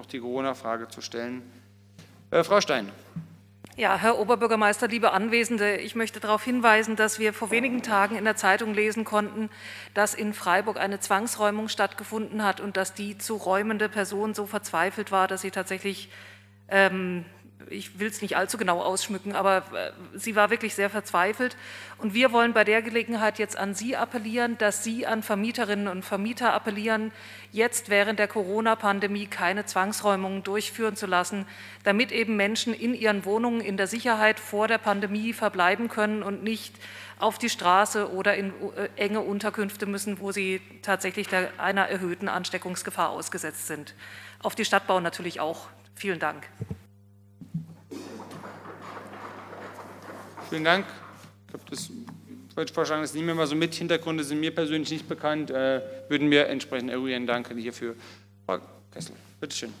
noch die Corona-Frage zu stellen. Äh, Frau Stein. Ja, Herr Oberbürgermeister, liebe Anwesende, ich möchte darauf hinweisen, dass wir vor wenigen Tagen in der Zeitung lesen konnten, dass in Freiburg eine Zwangsräumung stattgefunden hat und dass die zu räumende Person so verzweifelt war, dass sie tatsächlich ähm, ich will es nicht allzu genau ausschmücken, aber äh, sie war wirklich sehr verzweifelt. Und wir wollen bei der Gelegenheit jetzt an Sie appellieren, dass Sie an Vermieterinnen und Vermieter appellieren, jetzt während der Corona-Pandemie keine Zwangsräumungen durchführen zu lassen, damit eben Menschen in ihren Wohnungen in der Sicherheit vor der Pandemie verbleiben können und nicht auf die Straße oder in äh, enge Unterkünfte müssen, wo sie tatsächlich einer erhöhten Ansteckungsgefahr ausgesetzt sind. Auf die Stadtbau natürlich auch. Vielen Dank. Vielen Dank. Ich glaube, das ich vorschlagen, das nehmen wir mal so mit. Hintergründe sind mir persönlich nicht bekannt, äh, würden wir entsprechend eruieren. Danke hierfür. Frau Kessel, bitteschön.